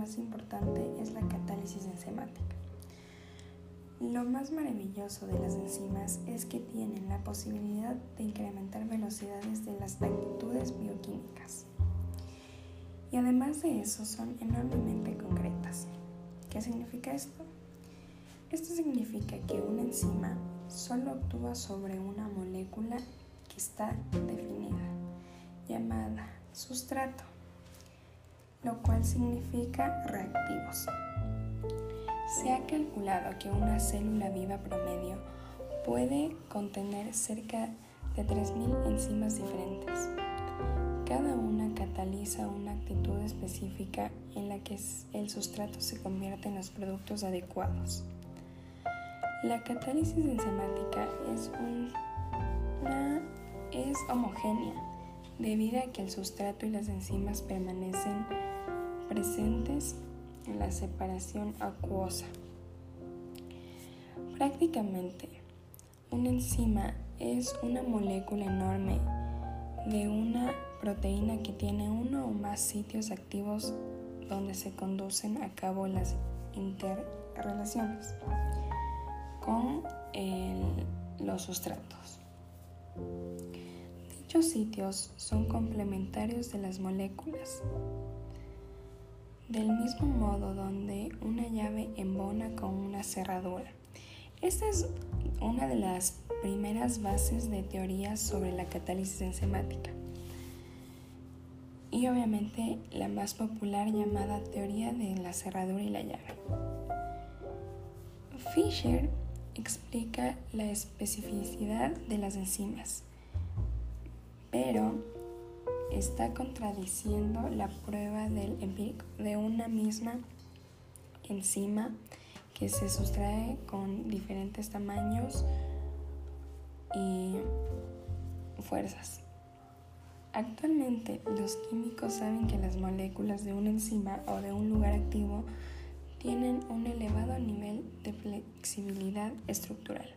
más importante es la catálisis enzimática. Lo más maravilloso de las enzimas es que tienen la posibilidad de incrementar velocidades de las actitudes bioquímicas. Y además de eso son enormemente concretas. ¿Qué significa esto? Esto significa que una enzima solo actúa sobre una molécula que está definida, llamada sustrato, lo cual significa reactivos. Se ha calculado que una célula viva promedio puede contener cerca de 3.000 enzimas diferentes. Cada una cataliza una actitud específica en la que el sustrato se convierte en los productos adecuados. La catálisis enzimática es, una, es homogénea debido a que el sustrato y las enzimas permanecen presentes en la separación acuosa. Prácticamente, una enzima es una molécula enorme de una proteína que tiene uno o más sitios activos donde se conducen a cabo las interrelaciones con los sustratos. Dichos sitios son complementarios de las moléculas. Del mismo modo donde una llave embona con una cerradura. Esta es una de las primeras bases de teorías sobre la catálisis enzimática. Y obviamente la más popular llamada teoría de la cerradura y la llave. Fisher explica la especificidad de las enzimas, pero está contradiciendo la prueba del empírico de una misma enzima que se sustrae con diferentes tamaños y fuerzas. Actualmente los químicos saben que las moléculas de una enzima o de un lugar activo tienen un elevado nivel de flexibilidad estructural.